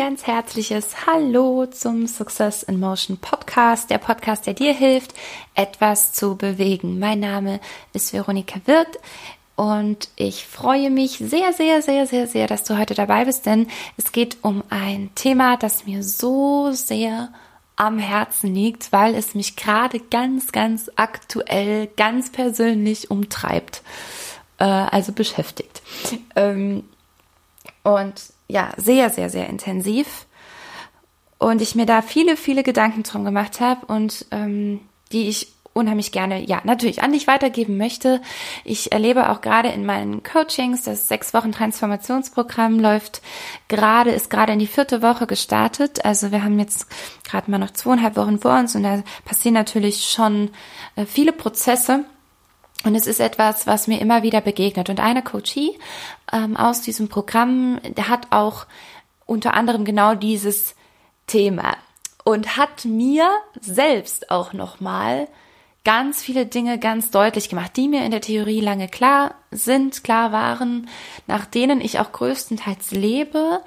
ganz herzliches Hallo zum Success in Motion Podcast, der Podcast, der dir hilft, etwas zu bewegen. Mein Name ist Veronika Wirth und ich freue mich sehr, sehr, sehr, sehr, sehr, dass du heute dabei bist, denn es geht um ein Thema, das mir so sehr am Herzen liegt, weil es mich gerade ganz, ganz aktuell, ganz persönlich umtreibt, äh, also beschäftigt. Ähm, und ja, sehr, sehr, sehr intensiv. Und ich mir da viele, viele Gedanken drum gemacht habe und ähm, die ich unheimlich gerne, ja, natürlich an dich weitergeben möchte. Ich erlebe auch gerade in meinen Coachings, das sechs Wochen Transformationsprogramm läuft gerade, ist gerade in die vierte Woche gestartet. Also wir haben jetzt gerade mal noch zweieinhalb Wochen vor uns und da passieren natürlich schon äh, viele Prozesse. Und es ist etwas, was mir immer wieder begegnet. Und eine Coachie ähm, aus diesem Programm, der hat auch unter anderem genau dieses Thema und hat mir selbst auch nochmal ganz viele Dinge ganz deutlich gemacht, die mir in der Theorie lange klar sind, klar waren, nach denen ich auch größtenteils lebe.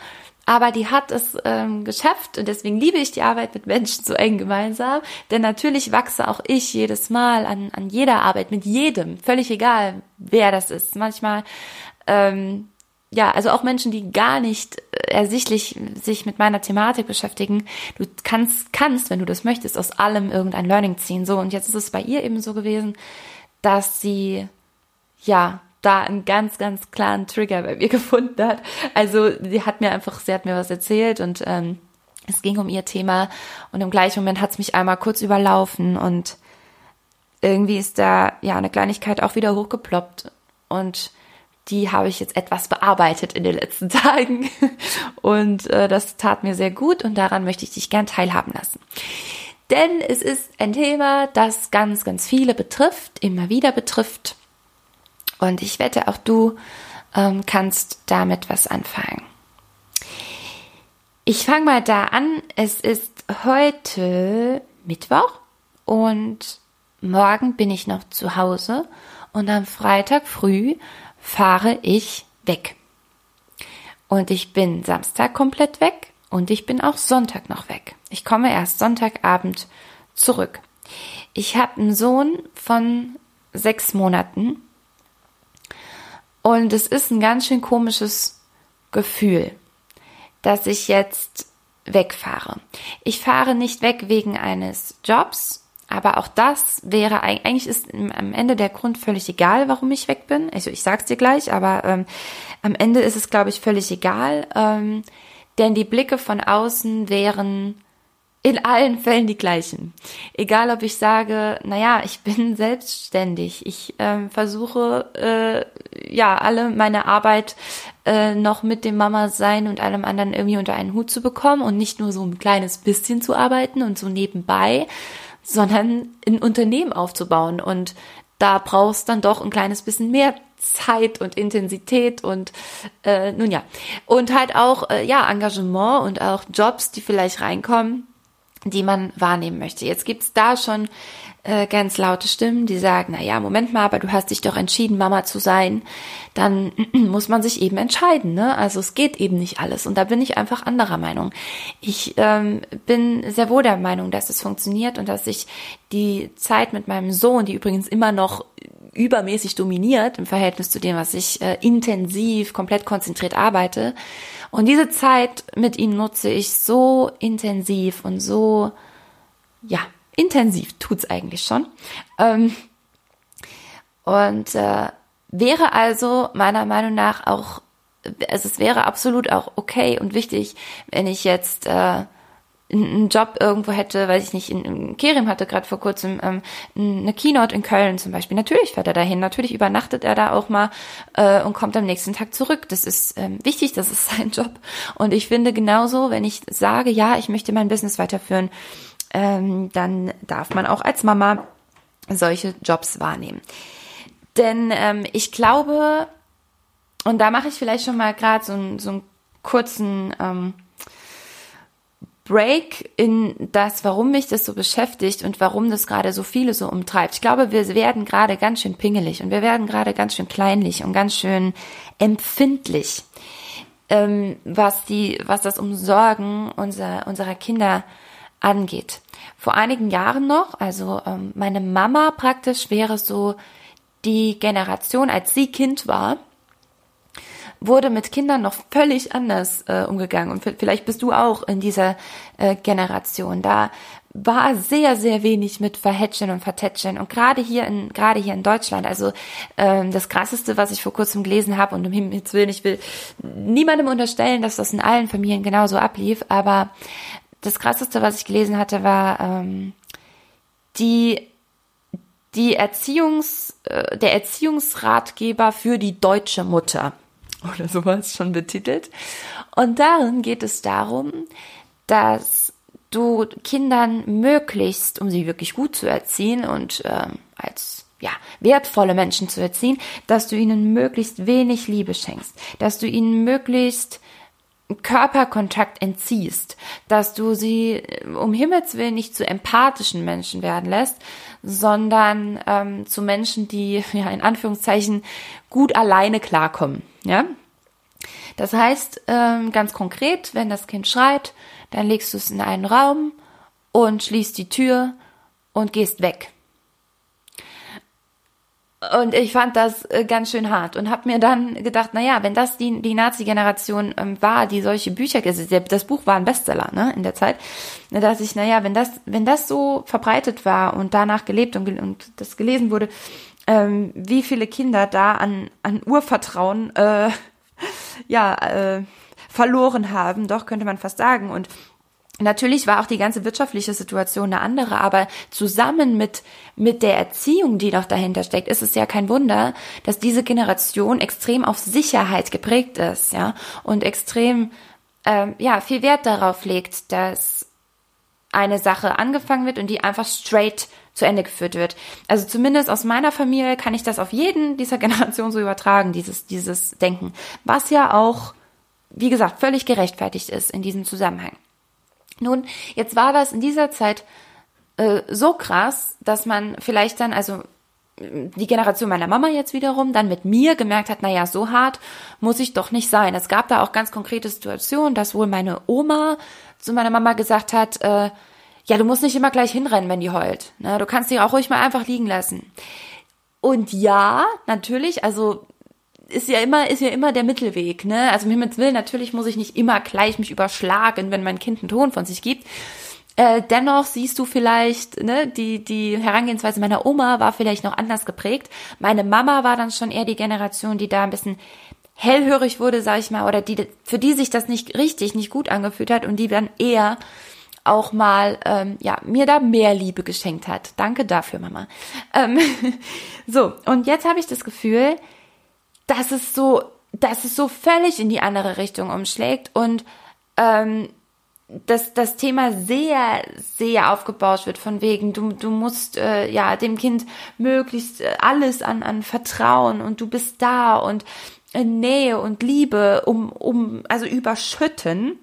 Aber die hat es ähm, geschafft und deswegen liebe ich die Arbeit mit Menschen so eng gemeinsam. Denn natürlich wachse auch ich jedes Mal an, an jeder Arbeit mit jedem, völlig egal, wer das ist. Manchmal ähm, ja, also auch Menschen, die gar nicht äh, ersichtlich sich mit meiner Thematik beschäftigen, du kannst, kannst, wenn du das möchtest, aus allem irgendein Learning ziehen. So, und jetzt ist es bei ihr eben so gewesen, dass sie, ja, da einen ganz, ganz klaren Trigger bei mir gefunden hat. Also, sie hat mir einfach, sie hat mir was erzählt und ähm, es ging um ihr Thema und im gleichen Moment hat es mich einmal kurz überlaufen und irgendwie ist da, ja, eine Kleinigkeit auch wieder hochgeploppt und die habe ich jetzt etwas bearbeitet in den letzten Tagen und äh, das tat mir sehr gut und daran möchte ich dich gern teilhaben lassen. Denn es ist ein Thema, das ganz, ganz viele betrifft, immer wieder betrifft und ich wette, auch du ähm, kannst damit was anfangen. Ich fange mal da an. Es ist heute Mittwoch und morgen bin ich noch zu Hause und am Freitag früh fahre ich weg. Und ich bin Samstag komplett weg und ich bin auch Sonntag noch weg. Ich komme erst Sonntagabend zurück. Ich habe einen Sohn von sechs Monaten und es ist ein ganz schön komisches Gefühl, dass ich jetzt wegfahre. Ich fahre nicht weg wegen eines Jobs, aber auch das wäre eigentlich ist am Ende der Grund völlig egal, warum ich weg bin. Also ich sag's dir gleich, aber ähm, am Ende ist es, glaube ich, völlig egal. Ähm, denn die Blicke von außen wären in allen Fällen die gleichen. Egal, ob ich sage, naja, ich bin selbstständig, ich ähm, versuche äh, ja alle meine Arbeit äh, noch mit dem Mama sein und allem anderen irgendwie unter einen Hut zu bekommen und nicht nur so ein kleines bisschen zu arbeiten und so nebenbei, sondern ein Unternehmen aufzubauen. Und da brauchst dann doch ein kleines bisschen mehr Zeit und Intensität und äh, nun ja. Und halt auch äh, ja Engagement und auch Jobs, die vielleicht reinkommen, die man wahrnehmen möchte. Jetzt gibt's da schon äh, ganz laute Stimmen, die sagen, na ja, Moment mal, aber du hast dich doch entschieden, Mama zu sein, dann muss man sich eben entscheiden, ne? Also es geht eben nicht alles und da bin ich einfach anderer Meinung. Ich ähm, bin sehr wohl der Meinung, dass es funktioniert und dass ich die Zeit mit meinem Sohn, die übrigens immer noch übermäßig dominiert im Verhältnis zu dem, was ich äh, intensiv, komplett konzentriert arbeite. Und diese Zeit mit ihm nutze ich so intensiv und so, ja, intensiv tut's eigentlich schon. Ähm, und äh, wäre also meiner Meinung nach auch, also es wäre absolut auch okay und wichtig, wenn ich jetzt äh, einen Job irgendwo hätte, weiß ich nicht, in, in Kerim hatte gerade vor kurzem ähm, eine Keynote in Köln zum Beispiel. Natürlich fährt er dahin, natürlich übernachtet er da auch mal äh, und kommt am nächsten Tag zurück. Das ist ähm, wichtig, das ist sein Job. Und ich finde genauso, wenn ich sage, ja, ich möchte mein Business weiterführen, ähm, dann darf man auch als Mama solche Jobs wahrnehmen. Denn ähm, ich glaube, und da mache ich vielleicht schon mal gerade so, so einen kurzen ähm, Break in das, warum mich das so beschäftigt und warum das gerade so viele so umtreibt. Ich glaube, wir werden gerade ganz schön pingelig und wir werden gerade ganz schön kleinlich und ganz schön empfindlich. ähm, was die, was das Umsorgen unser, unserer Kinder angeht. Vor einigen Jahren noch, also ähm, meine Mama praktisch wäre so die Generation, als sie Kind war, wurde mit Kindern noch völlig anders äh, umgegangen. Und vielleicht bist du auch in dieser äh, Generation. Da war sehr, sehr wenig mit Verhätschen und Vertätschen. Und gerade hier in, gerade hier in Deutschland, also ähm, das krasseste, was ich vor kurzem gelesen habe, und um Himmels Willen, ich will niemandem unterstellen, dass das in allen Familien genauso ablief, aber das krasseste, was ich gelesen hatte, war ähm, die die Erziehungs, äh, der Erziehungsratgeber für die deutsche Mutter oder sowas schon betitelt. Und darin geht es darum, dass du Kindern möglichst, um sie wirklich gut zu erziehen und ähm, als ja, wertvolle Menschen zu erziehen, dass du ihnen möglichst wenig Liebe schenkst, dass du ihnen möglichst Körperkontakt entziehst, dass du sie äh, um Himmels Willen nicht zu empathischen Menschen werden lässt, sondern ähm, zu Menschen, die ja in Anführungszeichen gut alleine klarkommen. Ja, das heißt ähm, ganz konkret, wenn das Kind schreit, dann legst du es in einen Raum und schließt die Tür und gehst weg. Und ich fand das äh, ganz schön hart und habe mir dann gedacht, na ja, wenn das die, die Nazi-Generation ähm, war, die solche Bücher, das Buch war ein Bestseller ne, in der Zeit, da dachte ich, na ja, wenn das, wenn das so verbreitet war und danach gelebt und, und das gelesen wurde, ähm, wie viele Kinder da an, an Urvertrauen äh, ja, äh, verloren haben, doch könnte man fast sagen. Und Natürlich war auch die ganze wirtschaftliche Situation eine andere, aber zusammen mit, mit der Erziehung, die noch dahinter steckt, ist es ja kein Wunder, dass diese Generation extrem auf Sicherheit geprägt ist, ja, und extrem, ähm, ja, viel Wert darauf legt, dass eine Sache angefangen wird und die einfach straight zu Ende geführt wird. Also zumindest aus meiner Familie kann ich das auf jeden dieser Generation so übertragen, dieses, dieses Denken, was ja auch, wie gesagt, völlig gerechtfertigt ist in diesem Zusammenhang. Nun, jetzt war das in dieser Zeit äh, so krass, dass man vielleicht dann, also die Generation meiner Mama jetzt wiederum dann mit mir gemerkt hat, naja, so hart muss ich doch nicht sein. Es gab da auch ganz konkrete Situationen, dass wohl meine Oma zu meiner Mama gesagt hat, äh, ja, du musst nicht immer gleich hinrennen, wenn die heult. Ne? Du kannst sie auch ruhig mal einfach liegen lassen. Und ja, natürlich, also ist ja immer, ist ja immer der Mittelweg, ne? Also mir mit Willen, natürlich muss ich nicht immer gleich mich überschlagen, wenn mein Kind einen Ton von sich gibt. Äh, dennoch siehst du vielleicht, ne, die, die Herangehensweise meiner Oma war vielleicht noch anders geprägt. Meine Mama war dann schon eher die Generation, die da ein bisschen hellhörig wurde, sag ich mal, oder die, für die sich das nicht richtig, nicht gut angefühlt hat und die dann eher auch mal, ähm, ja, mir da mehr Liebe geschenkt hat. Danke dafür, Mama. Ähm, so, und jetzt habe ich das Gefühl, dass es so, dass es so völlig in die andere Richtung umschlägt und ähm, dass das Thema sehr, sehr aufgebauscht wird, von wegen, du, du musst äh, ja dem Kind möglichst äh, alles an, an Vertrauen und du bist da und äh, Nähe und Liebe um, um also überschütten.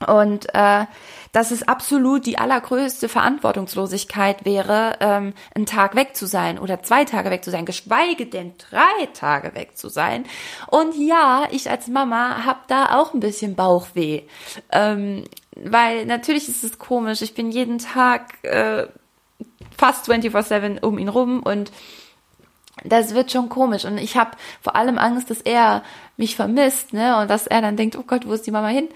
Und äh, dass es absolut die allergrößte Verantwortungslosigkeit wäre, ähm, einen Tag weg zu sein oder zwei Tage weg zu sein, geschweige denn drei Tage weg zu sein. Und ja, ich als Mama habe da auch ein bisschen Bauchweh, ähm, weil natürlich ist es komisch. Ich bin jeden Tag äh, fast 24/7 um ihn rum und das wird schon komisch und ich habe vor allem Angst, dass er mich vermisst, ne, und dass er dann denkt, oh Gott, wo ist die Mama hin?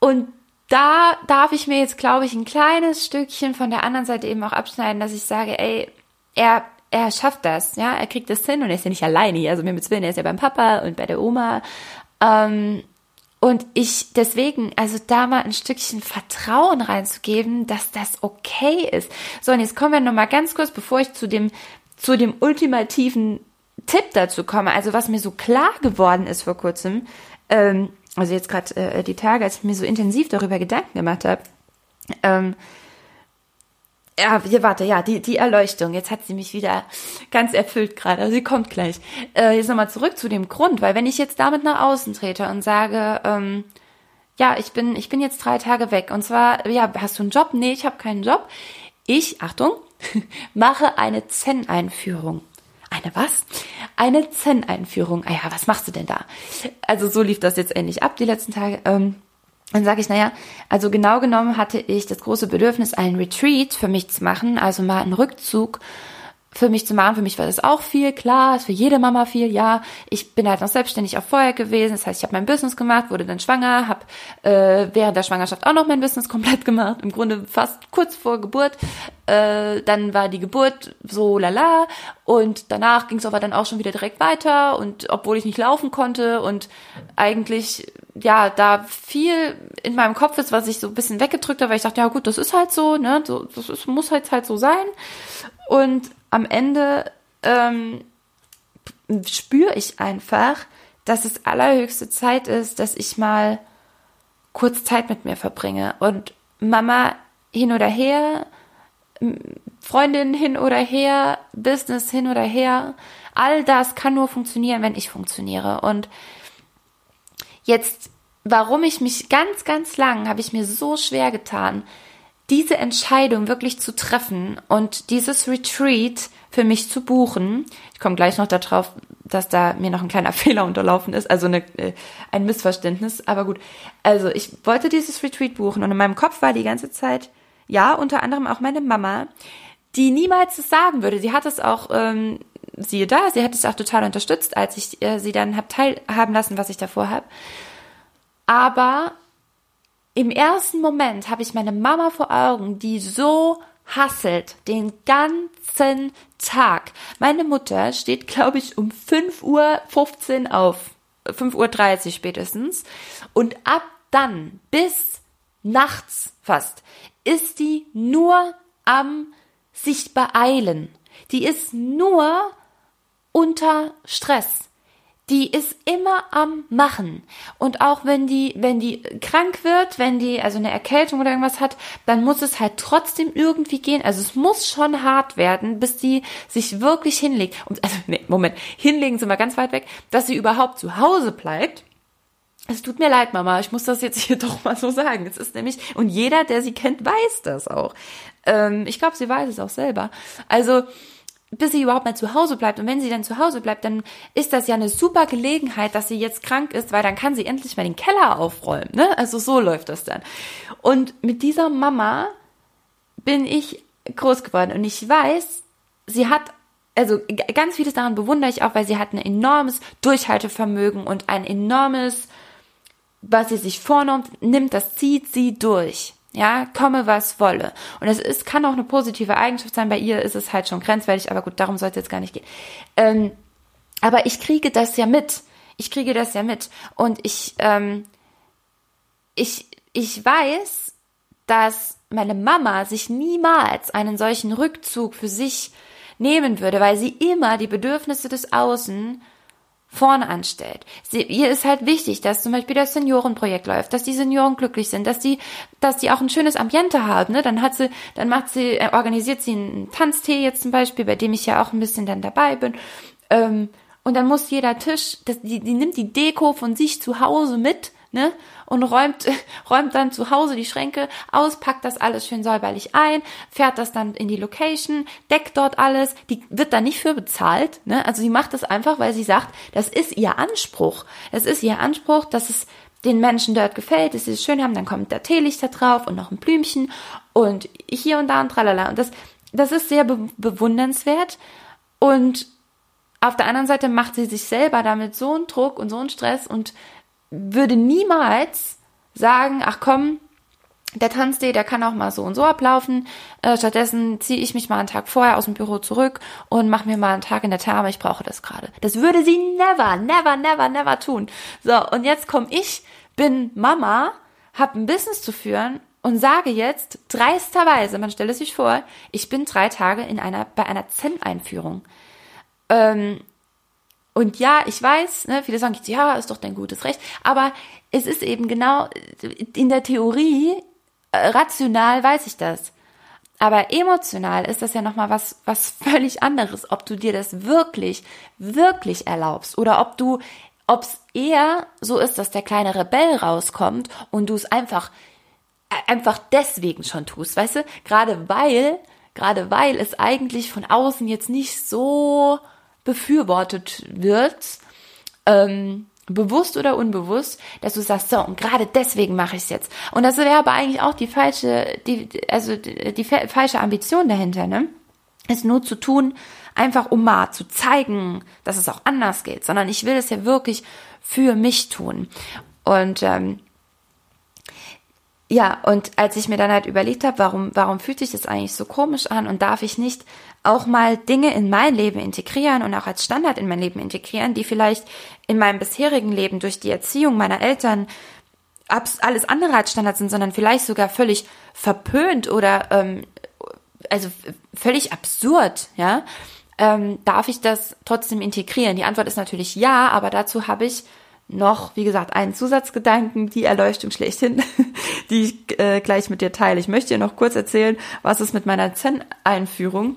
Und da darf ich mir jetzt, glaube ich, ein kleines Stückchen von der anderen Seite eben auch abschneiden, dass ich sage, ey, er, er schafft das, ja, er kriegt das hin und er ist ja nicht alleine hier, also mir mit Willen, er ist ja beim Papa und bei der Oma. Ähm, und ich deswegen, also da mal ein Stückchen Vertrauen reinzugeben, dass das okay ist. So, und jetzt kommen wir nochmal ganz kurz, bevor ich zu dem, zu dem ultimativen Tipp dazu komme, also was mir so klar geworden ist vor kurzem, ähm, also jetzt gerade äh, die Tage, als ich mir so intensiv darüber Gedanken gemacht habe, ähm, ja, hier, warte, ja, die, die Erleuchtung. Jetzt hat sie mich wieder ganz erfüllt gerade. Also sie kommt gleich. Äh, jetzt nochmal zurück zu dem Grund, weil wenn ich jetzt damit nach außen trete und sage, ähm, ja, ich bin, ich bin jetzt drei Tage weg. Und zwar, ja, hast du einen Job? Nee, ich habe keinen Job. Ich, Achtung, mache eine Zen-Einführung. Eine was? Eine Zen-Einführung. Ah ja, was machst du denn da? Also so lief das jetzt endlich ab die letzten Tage. Ähm, dann sage ich, naja, also genau genommen hatte ich das große Bedürfnis, einen Retreat für mich zu machen, also mal einen Rückzug für mich zu machen. Für mich war das auch viel, klar, ist für jede Mama viel, ja. Ich bin halt noch selbstständig auch vorher gewesen, das heißt, ich habe mein Business gemacht, wurde dann schwanger, habe äh, während der Schwangerschaft auch noch mein Business komplett gemacht, im Grunde fast kurz vor Geburt. Äh, dann war die Geburt so lala und danach ging es aber dann auch schon wieder direkt weiter und obwohl ich nicht laufen konnte und eigentlich ja da viel in meinem Kopf ist, was ich so ein bisschen weggedrückt habe, weil ich dachte, ja gut, das ist halt so, ne, so, das ist, muss halt halt so sein und am Ende ähm, spüre ich einfach, dass es allerhöchste Zeit ist, dass ich mal kurz Zeit mit mir verbringe. Und Mama hin oder her, Freundin hin oder her, Business hin oder her, all das kann nur funktionieren, wenn ich funktioniere. Und jetzt, warum ich mich ganz, ganz lang, habe ich mir so schwer getan, diese Entscheidung wirklich zu treffen und dieses Retreat für mich zu buchen. Ich komme gleich noch darauf, dass da mir noch ein kleiner Fehler unterlaufen ist, also eine, äh, ein Missverständnis. Aber gut, also ich wollte dieses Retreat buchen und in meinem Kopf war die ganze Zeit, ja, unter anderem auch meine Mama, die niemals das sagen würde. Sie hat es auch, ähm, siehe da, sie hat es auch total unterstützt, als ich äh, sie dann hab teilhaben lassen, was ich davor habe. Aber im ersten Moment habe ich meine Mama vor Augen, die so hasselt den ganzen Tag. Meine Mutter steht, glaube ich, um 5.15 Uhr auf. 5.30 Uhr spätestens. Und ab dann bis nachts fast ist die nur am sich beeilen. Die ist nur unter Stress die ist immer am Machen. Und auch wenn die, wenn die krank wird, wenn die also eine Erkältung oder irgendwas hat, dann muss es halt trotzdem irgendwie gehen. Also es muss schon hart werden, bis die sich wirklich hinlegt. Und, also, nee, Moment, hinlegen sind wir ganz weit weg, dass sie überhaupt zu Hause bleibt. Es tut mir leid, Mama, ich muss das jetzt hier doch mal so sagen. Es ist nämlich, und jeder, der sie kennt, weiß das auch. Ähm, ich glaube, sie weiß es auch selber. Also, bis sie überhaupt mal zu Hause bleibt. Und wenn sie dann zu Hause bleibt, dann ist das ja eine super Gelegenheit, dass sie jetzt krank ist, weil dann kann sie endlich mal den Keller aufräumen. Ne? Also so läuft das dann. Und mit dieser Mama bin ich groß geworden und ich weiß, sie hat also ganz vieles daran bewundere ich auch, weil sie hat ein enormes Durchhaltevermögen und ein enormes, was sie sich vornimmt, nimmt, das zieht sie durch. Ja, komme was wolle. Und es ist, kann auch eine positive Eigenschaft sein. Bei ihr ist es halt schon grenzwertig, aber gut, darum soll es jetzt gar nicht gehen. Ähm, aber ich kriege das ja mit. Ich kriege das ja mit. Und ich, ähm, ich, ich weiß, dass meine Mama sich niemals einen solchen Rückzug für sich nehmen würde, weil sie immer die Bedürfnisse des Außen vorne anstellt. Sie, ihr ist halt wichtig, dass zum Beispiel das Seniorenprojekt läuft, dass die Senioren glücklich sind, dass die, dass die auch ein schönes Ambiente haben. Ne? Dann hat sie, dann macht sie, äh, organisiert sie einen Tanztee jetzt zum Beispiel, bei dem ich ja auch ein bisschen dann dabei bin. Ähm, und dann muss jeder Tisch, das, die, die nimmt die Deko von sich zu Hause mit ne? Und räumt, räumt dann zu Hause die Schränke aus, packt das alles schön säuberlich ein, fährt das dann in die Location, deckt dort alles, die wird da nicht für bezahlt, ne? Also sie macht das einfach, weil sie sagt, das ist ihr Anspruch. Es ist ihr Anspruch, dass es den Menschen dort gefällt, dass sie es schön haben, dann kommt da Teelichter drauf und noch ein Blümchen und hier und da und tralala. Und das, das ist sehr be bewundernswert und auf der anderen Seite macht sie sich selber damit so einen Druck und so einen Stress und würde niemals sagen, ach komm, der Tanzday, der kann auch mal so und so ablaufen. Äh, stattdessen ziehe ich mich mal einen Tag vorher aus dem Büro zurück und mache mir mal einen Tag in der Therme. Ich brauche das gerade. Das würde sie never, never, never, never tun. So, und jetzt komme ich, bin Mama, habe ein Business zu führen und sage jetzt dreisterweise, man stelle sich vor, ich bin drei Tage in einer, bei einer Zen-Einführung. Ähm, und ja, ich weiß, ne, viele sagen, ja, ist doch dein gutes Recht, aber es ist eben genau in der Theorie äh, rational weiß ich das. Aber emotional ist das ja nochmal was, was völlig anderes, ob du dir das wirklich, wirklich erlaubst oder ob du, ob es eher so ist, dass der kleine Rebell rauskommt und du es einfach, äh, einfach deswegen schon tust, weißt du? Gerade weil, gerade weil es eigentlich von außen jetzt nicht so befürwortet wird, ähm, bewusst oder unbewusst, dass du sagst, so, und gerade deswegen mache ich es jetzt. Und das wäre aber eigentlich auch die falsche, die, also die, die falsche Ambition dahinter, ne? Es nur zu tun, einfach um mal zu zeigen, dass es auch anders geht, sondern ich will es ja wirklich für mich tun. Und ähm, ja, und als ich mir dann halt überlegt habe, warum, warum fühlt sich das eigentlich so komisch an und darf ich nicht auch mal Dinge in mein Leben integrieren und auch als Standard in mein Leben integrieren, die vielleicht in meinem bisherigen Leben durch die Erziehung meiner Eltern alles andere als Standard sind, sondern vielleicht sogar völlig verpönt oder ähm, also völlig absurd, ja, ähm, darf ich das trotzdem integrieren? Die Antwort ist natürlich ja, aber dazu habe ich noch, wie gesagt, einen Zusatzgedanken, die Erleuchtung schlechthin, die ich äh, gleich mit dir teile. Ich möchte dir noch kurz erzählen, was es mit meiner Zen-Einführung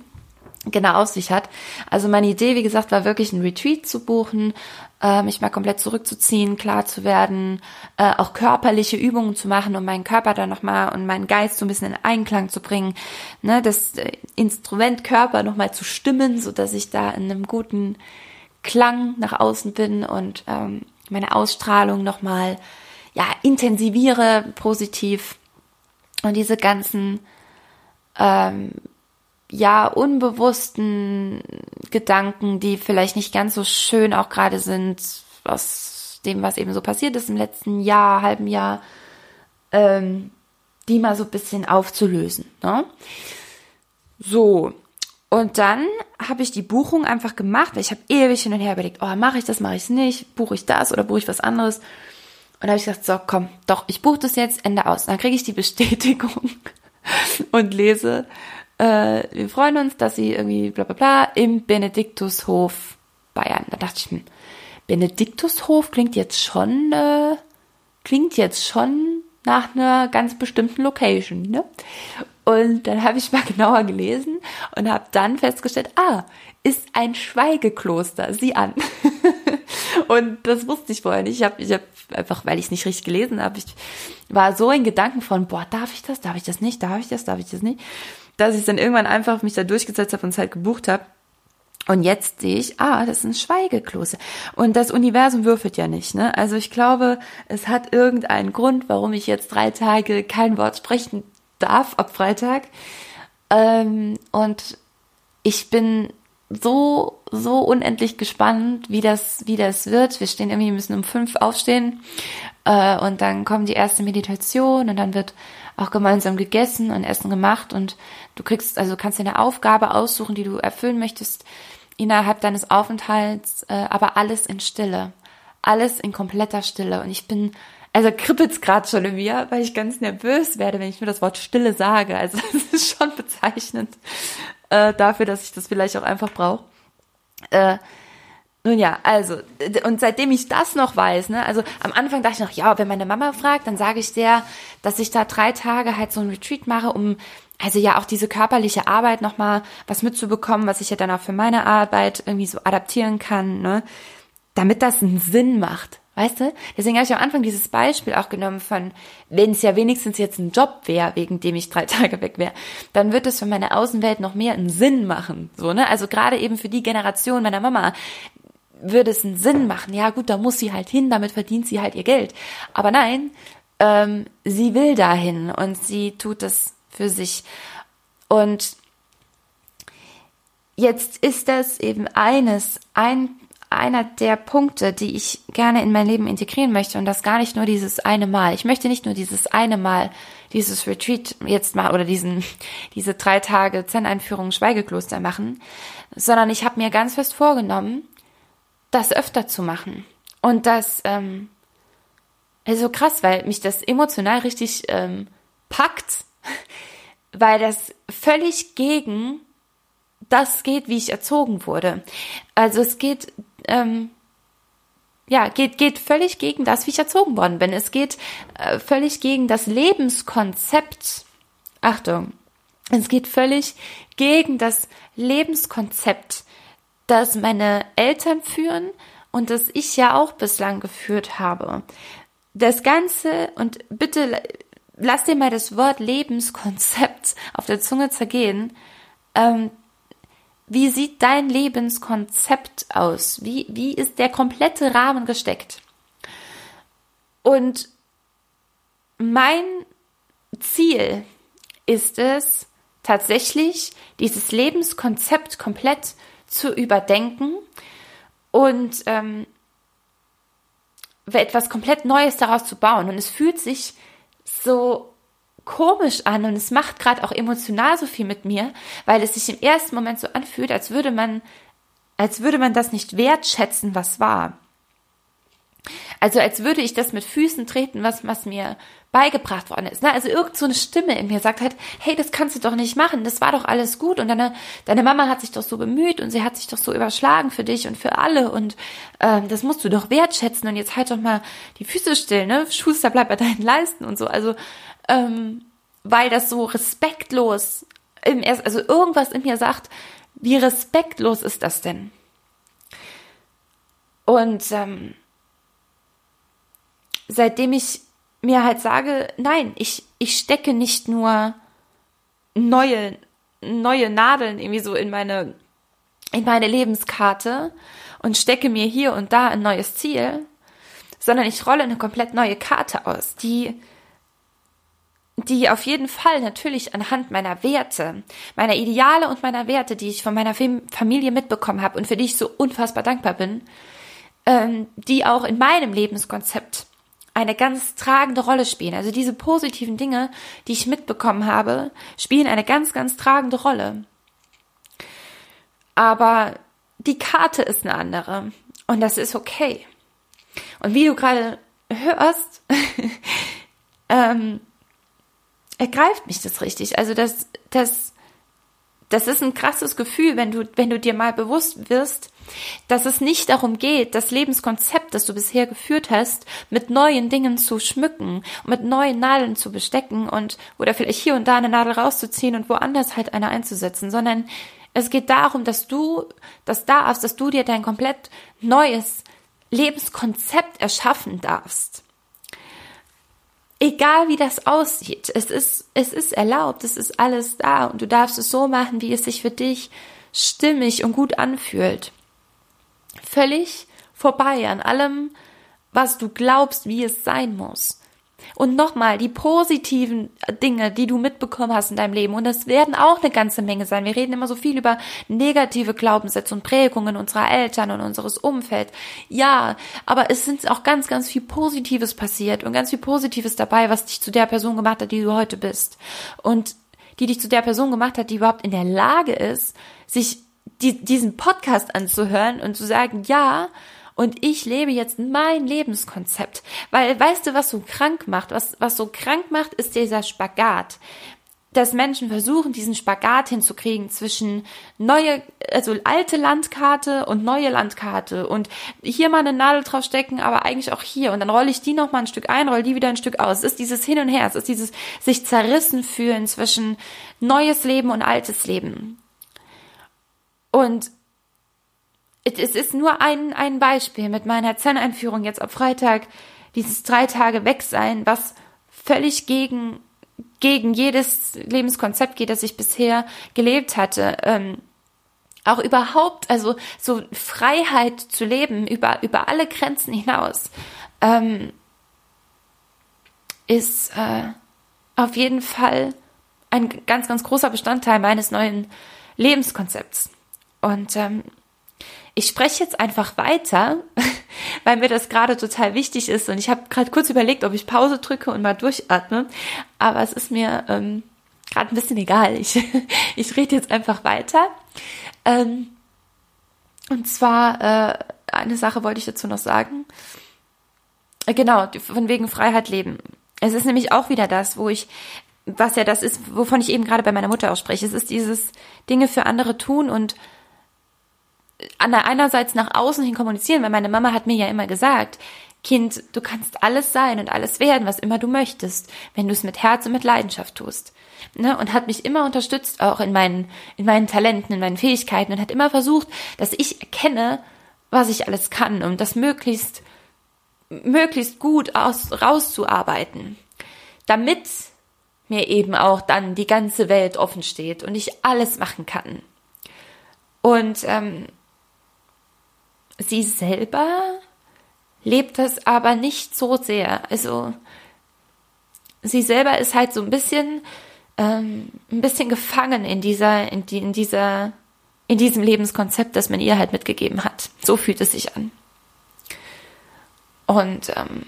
genau auf sich hat. Also meine Idee, wie gesagt, war wirklich ein Retreat zu buchen, äh, mich mal komplett zurückzuziehen, klar zu werden, äh, auch körperliche Übungen zu machen, um meinen Körper dann nochmal und meinen Geist so ein bisschen in Einklang zu bringen, ne, das äh, Instrument Körper nochmal zu stimmen, so dass ich da in einem guten Klang nach außen bin und ähm, meine Ausstrahlung nochmal ja intensiviere positiv und diese ganzen ähm, ja unbewussten Gedanken, die vielleicht nicht ganz so schön auch gerade sind, aus dem, was eben so passiert ist im letzten Jahr, halben Jahr, ähm, die mal so ein bisschen aufzulösen. Ne? So, und dann habe ich die Buchung einfach gemacht, weil ich habe ewig hin und her überlegt, oh, mache ich das, mache ich es nicht, buche ich das oder buche ich was anderes. Und da habe ich gesagt, so, komm, doch, ich buche das jetzt, Ende aus. dann kriege ich die Bestätigung und lese, äh, wir freuen uns, dass sie irgendwie bla bla bla im Benediktushof Bayern. Da dachte ich, hm, Benediktushof klingt jetzt schon, äh, klingt jetzt schon nach einer ganz bestimmten Location, ne? Und dann habe ich mal genauer gelesen und habe dann festgestellt, ah, ist ein Schweigekloster, sieh an. und das wusste ich vorher nicht. Ich habe ich hab einfach, weil ich es nicht richtig gelesen habe, ich war so in Gedanken von, boah, darf ich das, darf ich das nicht, darf ich das, darf ich das nicht, dass ich dann irgendwann einfach mich da durchgesetzt habe und es halt gebucht habe. Und jetzt sehe ich, ah, das ist ein Schweigekloster. Und das Universum würfelt ja nicht, ne? Also ich glaube, es hat irgendeinen Grund, warum ich jetzt drei Tage kein Wort sprechen darf ab Freitag. Ähm, und ich bin so, so unendlich gespannt, wie das, wie das wird. Wir stehen irgendwie, müssen um fünf aufstehen. Äh, und dann kommt die erste Meditation und dann wird auch gemeinsam gegessen und Essen gemacht und du kriegst, also kannst dir eine Aufgabe aussuchen, die du erfüllen möchtest innerhalb deines Aufenthalts, äh, aber alles in Stille. Alles in kompletter Stille. Und ich bin also kribbelt's gerade schon in mir, weil ich ganz nervös werde, wenn ich nur das Wort Stille sage. Also das ist schon bezeichnend äh, dafür, dass ich das vielleicht auch einfach brauche. Äh, nun ja, also, und seitdem ich das noch weiß, ne, also am Anfang dachte ich noch, ja, wenn meine Mama fragt, dann sage ich der, dass ich da drei Tage halt so ein Retreat mache, um also ja auch diese körperliche Arbeit nochmal was mitzubekommen, was ich ja dann auch für meine Arbeit irgendwie so adaptieren kann, ne, damit das einen Sinn macht. Weißt du? Deswegen habe ich am Anfang dieses Beispiel auch genommen von, wenn es ja wenigstens jetzt ein Job wäre, wegen dem ich drei Tage weg wäre, dann wird es für meine Außenwelt noch mehr einen Sinn machen. So, ne? Also gerade eben für die Generation meiner Mama würde es einen Sinn machen. Ja, gut, da muss sie halt hin, damit verdient sie halt ihr Geld. Aber nein, ähm, sie will dahin und sie tut es für sich. Und jetzt ist das eben eines, ein einer der Punkte, die ich gerne in mein Leben integrieren möchte und das gar nicht nur dieses eine Mal. Ich möchte nicht nur dieses eine Mal dieses Retreat jetzt mal oder diesen diese drei Tage Zen-Einführung Schweigekloster machen, sondern ich habe mir ganz fest vorgenommen, das öfter zu machen und das ähm, also krass, weil mich das emotional richtig ähm, packt, weil das völlig gegen das geht, wie ich erzogen wurde. Also es geht, ähm, ja, geht, geht völlig gegen das, wie ich erzogen worden bin. Es geht äh, völlig gegen das Lebenskonzept. Achtung, es geht völlig gegen das Lebenskonzept, das meine Eltern führen und das ich ja auch bislang geführt habe. Das Ganze, und bitte lass dir mal das Wort Lebenskonzept auf der Zunge zergehen, ähm, Wie sieht dein Lebenskonzept aus? Wie, wie ist der komplette Rahmen gesteckt? Und mein Ziel ist es, tatsächlich dieses Lebenskonzept komplett zu überdenken und ähm, etwas komplett Neues daraus zu bauen. Und es fühlt sich so komisch an und es macht gerade auch emotional so viel mit mir, weil es sich im ersten Moment so anfühlt, als würde man, als würde man das nicht wertschätzen, was war. Also als würde ich das mit Füßen treten, was, was mir beigebracht worden ist. Ne? Also irgend so eine Stimme in mir sagt halt, hey, das kannst du doch nicht machen, das war doch alles gut und deine, deine Mama hat sich doch so bemüht und sie hat sich doch so überschlagen für dich und für alle und ähm, das musst du doch wertschätzen und jetzt halt doch mal die Füße still, ne? Schuster, bleib bei deinen Leisten und so. Also, ähm, weil das so respektlos im also irgendwas in mir sagt, wie respektlos ist das denn? Und ähm, seitdem ich mir halt sage, nein, ich, ich stecke nicht nur neue, neue Nadeln irgendwie so in meine, in meine Lebenskarte und stecke mir hier und da ein neues Ziel, sondern ich rolle eine komplett neue Karte aus, die, die auf jeden Fall natürlich anhand meiner Werte, meiner Ideale und meiner Werte, die ich von meiner Familie mitbekommen habe und für die ich so unfassbar dankbar bin, ähm, die auch in meinem Lebenskonzept eine ganz tragende Rolle spielen. Also diese positiven Dinge, die ich mitbekommen habe, spielen eine ganz, ganz tragende Rolle. Aber die Karte ist eine andere und das ist okay. Und wie du gerade hörst, ähm, ergreift mich das richtig. Also das, das, das ist ein krasses Gefühl, wenn du, wenn du dir mal bewusst wirst, dass es nicht darum geht, das Lebenskonzept, das du bisher geführt hast, mit neuen Dingen zu schmücken, mit neuen Nadeln zu bestecken und oder vielleicht hier und da eine Nadel rauszuziehen und woanders halt eine einzusetzen, sondern es geht darum, dass du das darfst, dass du dir dein komplett neues Lebenskonzept erschaffen darfst. Egal wie das aussieht, es ist, es ist erlaubt, es ist alles da und du darfst es so machen, wie es sich für dich stimmig und gut anfühlt völlig vorbei an allem, was du glaubst, wie es sein muss. Und nochmal, die positiven Dinge, die du mitbekommen hast in deinem Leben, und das werden auch eine ganze Menge sein. Wir reden immer so viel über negative Glaubenssätze und Prägungen unserer Eltern und unseres Umfelds. Ja, aber es sind auch ganz, ganz viel Positives passiert und ganz viel Positives dabei, was dich zu der Person gemacht hat, die du heute bist. Und die dich zu der Person gemacht hat, die überhaupt in der Lage ist, sich die, diesen Podcast anzuhören und zu sagen, ja, und ich lebe jetzt mein Lebenskonzept. Weil, weißt du, was so krank macht? Was, was so krank macht, ist dieser Spagat. Dass Menschen versuchen, diesen Spagat hinzukriegen zwischen neue, also alte Landkarte und neue Landkarte und hier mal eine Nadel draufstecken, aber eigentlich auch hier und dann rolle ich die noch mal ein Stück ein, rolle die wieder ein Stück aus. Es ist dieses Hin und Her, es ist dieses sich zerrissen fühlen zwischen neues Leben und altes Leben. Und es ist nur ein, ein Beispiel mit meiner Zen-Einführung jetzt ab Freitag, dieses drei Tage weg sein, was völlig gegen, gegen jedes Lebenskonzept geht, das ich bisher gelebt hatte. Ähm, auch überhaupt, also so Freiheit zu leben über, über alle Grenzen hinaus, ähm, ist äh, auf jeden Fall ein ganz, ganz großer Bestandteil meines neuen Lebenskonzepts. Und ähm, ich spreche jetzt einfach weiter, weil mir das gerade total wichtig ist. Und ich habe gerade kurz überlegt, ob ich Pause drücke und mal durchatme. Aber es ist mir ähm, gerade ein bisschen egal. Ich, ich rede jetzt einfach weiter. Ähm, und zwar, äh, eine Sache wollte ich dazu noch sagen. Äh, genau, von wegen Freiheit leben. Es ist nämlich auch wieder das, wo ich was ja das ist, wovon ich eben gerade bei meiner Mutter auch spreche. Es ist dieses Dinge für andere tun und einerseits nach außen hin kommunizieren, weil meine Mama hat mir ja immer gesagt, Kind, du kannst alles sein und alles werden, was immer du möchtest, wenn du es mit Herz und mit Leidenschaft tust. Ne? Und hat mich immer unterstützt, auch in meinen, in meinen Talenten, in meinen Fähigkeiten und hat immer versucht, dass ich erkenne, was ich alles kann, um das möglichst, möglichst gut aus, rauszuarbeiten. Damit mir eben auch dann die ganze Welt offen steht und ich alles machen kann. Und ähm, sie selber lebt das aber nicht so sehr. Also sie selber ist halt so ein bisschen ähm, ein bisschen gefangen in dieser in, die, in dieser in diesem Lebenskonzept, das man ihr halt mitgegeben hat. So fühlt es sich an. Und ähm,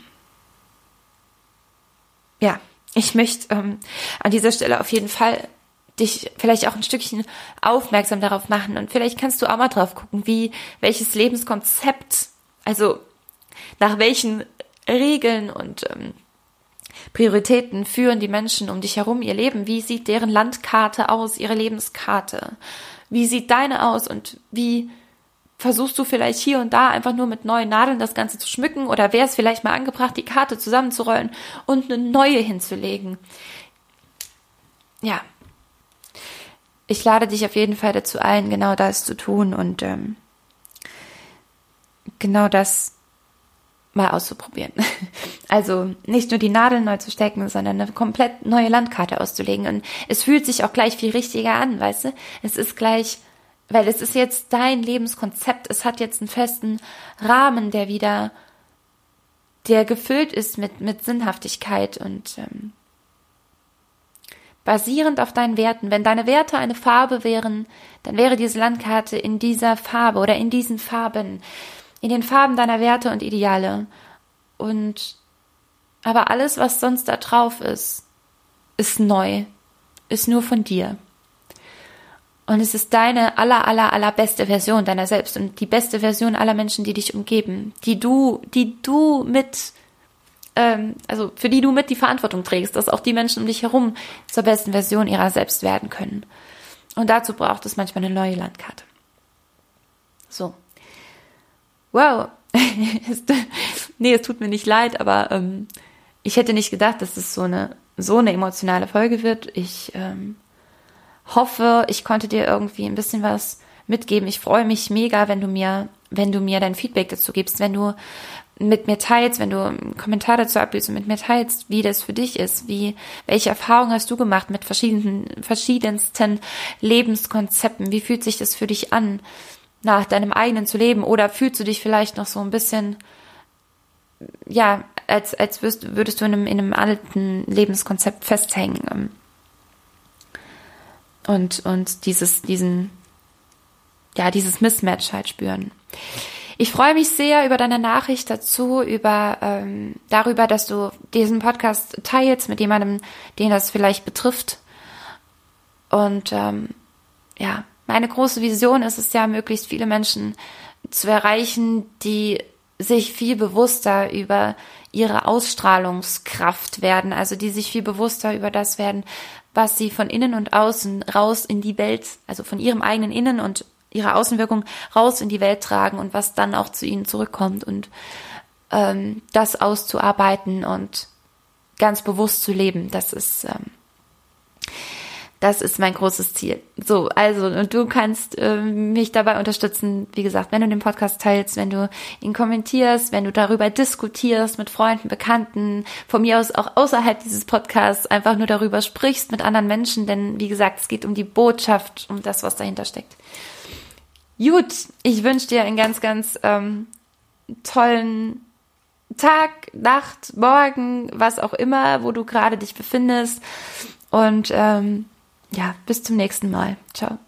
ja, ich möchte ähm, an dieser Stelle auf jeden Fall dich vielleicht auch ein Stückchen aufmerksam darauf machen und vielleicht kannst du auch mal drauf gucken, wie welches Lebenskonzept, also nach welchen Regeln und ähm, Prioritäten führen die Menschen um dich herum ihr Leben? Wie sieht deren Landkarte aus, ihre Lebenskarte? Wie sieht deine aus und wie versuchst du vielleicht hier und da einfach nur mit neuen Nadeln das Ganze zu schmücken oder wäre es vielleicht mal angebracht, die Karte zusammenzurollen und eine neue hinzulegen? Ja. Ich lade dich auf jeden Fall dazu ein, genau das zu tun und ähm, genau das mal auszuprobieren. Also nicht nur die Nadeln neu zu stecken, sondern eine komplett neue Landkarte auszulegen. Und es fühlt sich auch gleich viel richtiger an, weißt du? Es ist gleich, weil es ist jetzt dein Lebenskonzept. Es hat jetzt einen festen Rahmen, der wieder, der gefüllt ist mit, mit Sinnhaftigkeit und ähm, basierend auf deinen Werten. Wenn deine Werte eine Farbe wären, dann wäre diese Landkarte in dieser Farbe oder in diesen Farben in den Farben deiner Werte und Ideale. Und aber alles, was sonst da drauf ist, ist neu, ist nur von dir. Und es ist deine aller, aller, aller beste Version deiner selbst und die beste Version aller Menschen, die dich umgeben, die du, die du mit, ähm, also für die du mit die Verantwortung trägst, dass auch die Menschen um dich herum zur besten Version ihrer selbst werden können. Und dazu braucht es manchmal eine neue Landkarte. So wow, nee, es tut mir nicht leid, aber ähm, ich hätte nicht gedacht, dass es so eine so eine emotionale Folge wird. Ich ähm, hoffe, ich konnte dir irgendwie ein bisschen was mitgeben. Ich freue mich mega, wenn du mir, wenn du mir dein Feedback dazu gibst, wenn du mit mir teilst, wenn du einen Kommentar dazu abgibst und mit mir teilst, wie das für dich ist, wie, welche Erfahrungen hast du gemacht mit verschiedenen, verschiedensten Lebenskonzepten, wie fühlt sich das für dich an? nach deinem eigenen zu leben oder fühlst du dich vielleicht noch so ein bisschen ja, als, als würdest, würdest du in einem, in einem alten Lebenskonzept festhängen. Und, und dieses, diesen, ja, dieses Mismatch halt spüren. Ich freue mich sehr über deine Nachricht dazu, über ähm, darüber, dass du diesen Podcast teilst mit jemandem, den das vielleicht betrifft. Und ähm, ja, meine große Vision ist es ja, möglichst viele Menschen zu erreichen, die sich viel bewusster über ihre Ausstrahlungskraft werden, also die sich viel bewusster über das werden, was sie von innen und außen raus in die Welt, also von ihrem eigenen Innen und ihrer Außenwirkung raus in die Welt tragen und was dann auch zu ihnen zurückkommt und ähm, das auszuarbeiten und ganz bewusst zu leben, das ist ähm, das ist mein großes Ziel. So, also, und du kannst äh, mich dabei unterstützen, wie gesagt, wenn du den Podcast teilst, wenn du ihn kommentierst, wenn du darüber diskutierst mit Freunden, Bekannten, von mir aus auch außerhalb dieses Podcasts einfach nur darüber sprichst mit anderen Menschen, denn wie gesagt, es geht um die Botschaft, um das, was dahinter steckt. Gut, ich wünsche dir einen ganz, ganz ähm, tollen Tag, Nacht, Morgen, was auch immer, wo du gerade dich befindest. Und ähm, ja, bis zum nächsten Mal. Ciao.